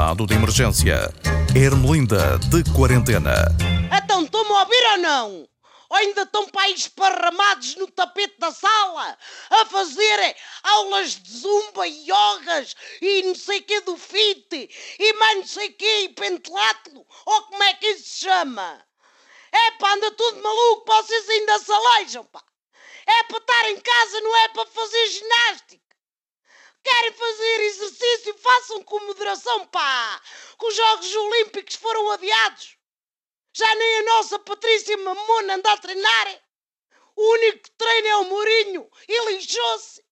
estado de emergência. Ermelinda de quarentena. Então estão-me a ouvir ou não? Ou ainda estão para esparramados no tapete da sala a fazerem aulas de zumba, yogas e não sei que do fit e mais não sei que e pentelátilo? Ou como é que isso se chama? É pá, anda tudo maluco, vocês ainda se aleijam, pá. É para estar em casa, não é para fazer ginástica. Querem fazer exercício? Moderação, pá! Que os Jogos Olímpicos foram adiados. Já nem a nossa Patrícia Mamona anda a treinar. O único que treina é o Mourinho e lixou-se.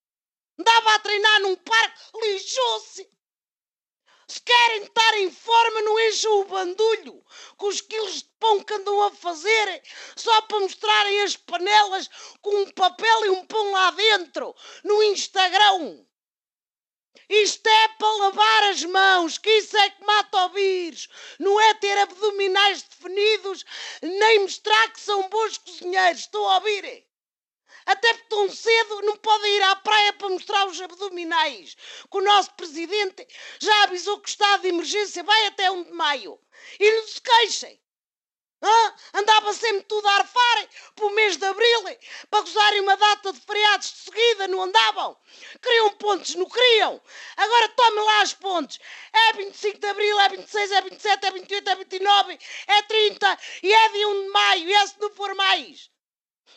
Andava a treinar num parque, lixou-se. Se querem estar em forma, não encham o bandulho com os quilos de pão que andam a fazer só para mostrarem as panelas com um papel e um pão lá dentro no Instagram. Isto é para lavar as mãos, que isso é que mata o vírus. Não é ter abdominais definidos, nem mostrar que são bons cozinheiros. Estou a ouvir? Até porque tão cedo não podem ir à praia para mostrar os abdominais. Que o nosso presidente já avisou que o estado de emergência vai até 1 de maio. E não se queixem. Andava sempre tudo a arfar para o mês de abril para gozarem uma data de feriados de seguida, não andavam? Queriam pontos, não queriam? Agora tomem lá as pontes. É 25 de abril, é 26, é 27, é 28, é 29, é 30 e é de 1 de maio. E é se não for mais.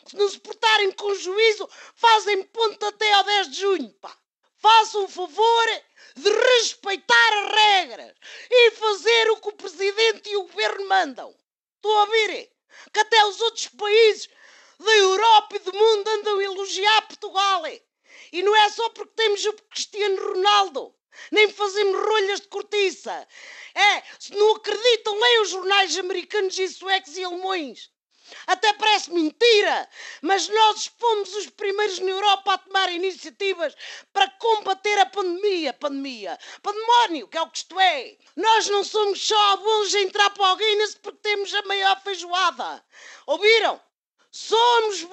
Se não se portarem com juízo, fazem ponto até ao 10 de junho, pá. Façam o favor de respeitar as regras e fazer o que o Presidente e o Governo mandam. Estou a ouvir? Que até os outros países da Europa e do mundo andam a elogiar Portugal. E não é só porque temos o Cristiano Ronaldo, nem fazemos rolhas de cortiça. É, se não acreditam, leiam os jornais americanos e suecos e alemães. Até parece mentira, mas nós fomos os primeiros na Europa a tomar iniciativas para combater a pandemia. Pandemia. Pandemónio, que é o que isto é. Nós não somos só bons a entrar para o Guinness porque temos a maior feijoada. Ouviram? Somos bons,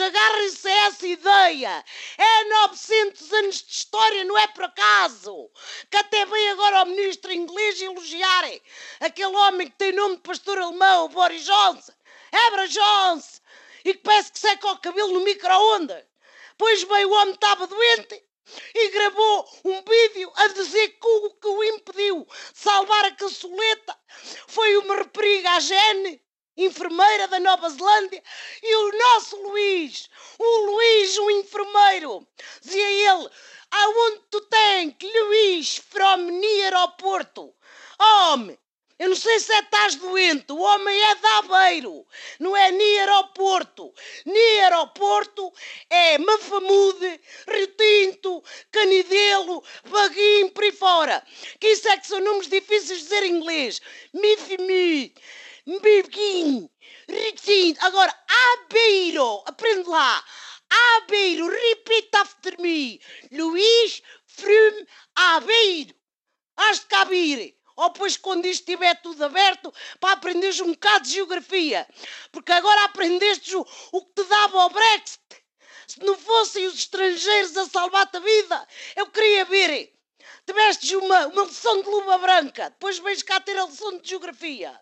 agarrem-se a essa ideia. É 900 anos de história, não é por acaso. Que até vem agora o ministro inglês elogiarem aquele homem que tem nome de pastor alemão, o Boris Johnson. Ebra Jones! E que parece que seca o cabelo no micro-ondas. Pois bem, o homem estava doente e gravou um vídeo a dizer que o que o impediu de salvar a caçoleta foi uma rapariga, a Gene, enfermeira da Nova Zelândia, e o nosso Luís, o Luís, o enfermeiro, dizia ele, aonde tu tens, Luís, from near ao Porto? Homem, eu não sei se é estás doente, o homem é de Aveiro, não é nem aeroporto. Nem aeroporto é Mafamude, Rio Tinto, Canidelo, Baguinho, por aí fora. Que isso é que são nomes difíceis de dizer em inglês. Mifimi, Baguinho, Rio Agora, Aveiro, aprende lá. Aveiro, repeat after me. Luís from Aveiro. Has de cabir ou depois quando isto estiver tudo aberto para aprenderes um bocado de geografia. Porque agora aprendeste o, o que te dava o Brexit. Se não fossem os estrangeiros a salvar-te a vida, eu queria ver. Tivestes uma, uma lição de luva branca, depois vens cá ter a lição de geografia.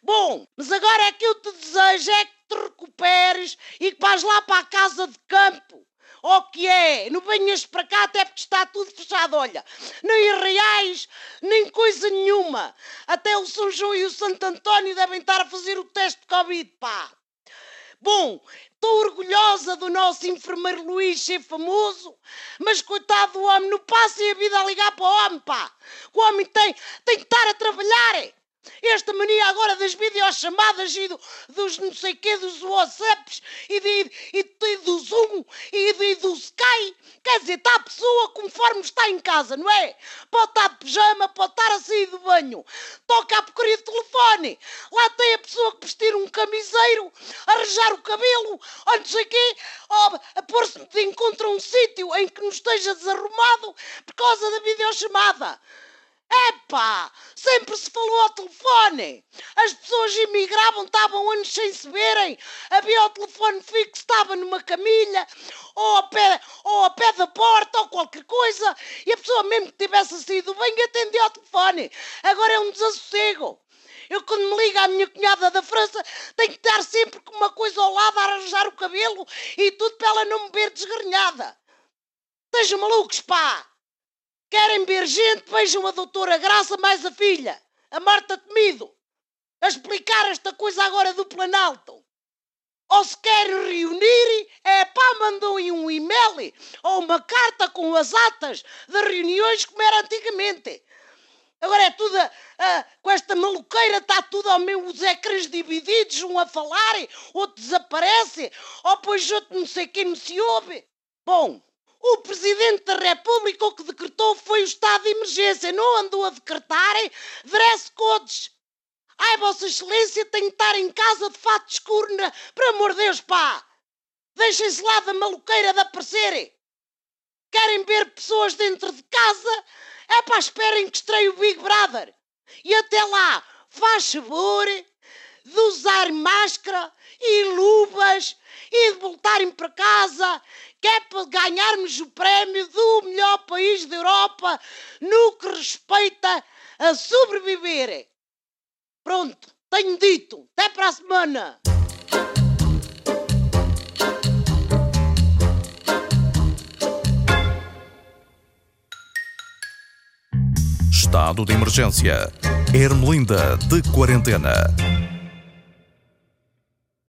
Bom, mas agora é que eu te desejo é que te recuperes e que vais lá para a casa de campo o que é? Não venhas para cá até porque está tudo fechado, olha. Nem reais, nem coisa nenhuma. Até o São João e o Santo António devem estar a fazer o teste de Covid, pá. Bom, estou orgulhosa do nosso enfermeiro Luís ser famoso, mas coitado do homem, não passem a vida a ligar para o homem, pá. O homem tem, tem que estar a trabalhar. Esta mania agora das videochamadas e do, dos não sei quê, dos WhatsApps e, de, e, do Zoom e, de, do Sky. Quer dizer, está a pessoa conforme está em casa, não é? Pode estar de pijama, pode estar a sair do banho. Toca a porcaria de telefone. Lá tem a pessoa que vestir um camiseiro, arranjar o cabelo, ou não sei quê, ou a pôr-se de encontro a um sítio em que não esteja desarrumado por causa da videochamada. Epá, sempre se falou ao telefone. As pessoas imigravam, estavam anos sem se verem. Havia o telefone fixo, estava numa camilha, ou ao pé, ou ao pé da porta, ou qualquer coisa. E a pessoa, mesmo que tivesse saído bem, atendia ao telefone. Agora é um desassossego. Eu, quando me liga a minha cunhada da França, tenho que estar sempre com uma coisa ao lado a arranjar o cabelo e tudo para ela não me ver desgrenhada. Estejam malucos, pá! Querem ver gente? Vejam a doutora Graça mais a filha, a Marta Temido, a explicar esta coisa agora do Planalto. Ou se querem reunir, é pá, mandam um e-mail ou uma carta com as atas das reuniões como era antigamente. Agora é tudo, uh, com esta maluqueira está tudo ao meio, os ecrãs divididos, um a falar, outro desaparece, ou pois outro não sei quem não se ouve. Bom, o Presidente da República o que decretou foi o estado de emergência, não andou a decretar dress codes. Ai, Vossa Excelência, tenho de estar em casa de fato escuro, na... por amor de Deus, pá! Deixem-se lá da maluqueira de aparecerem. Querem ver pessoas dentro de casa? É para esperem que estreie o Big Brother. E até lá, faz favor de usar máscara e luvas e de voltarem para casa, que é para ganharmos o prémio do melhor país da Europa no que respeita a sobreviver. Pronto, tenho dito. Até para a semana. Estado de emergência. Ermelinda de quarentena.